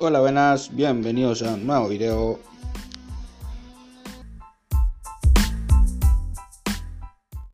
Hola, buenas, bienvenidos a un nuevo video.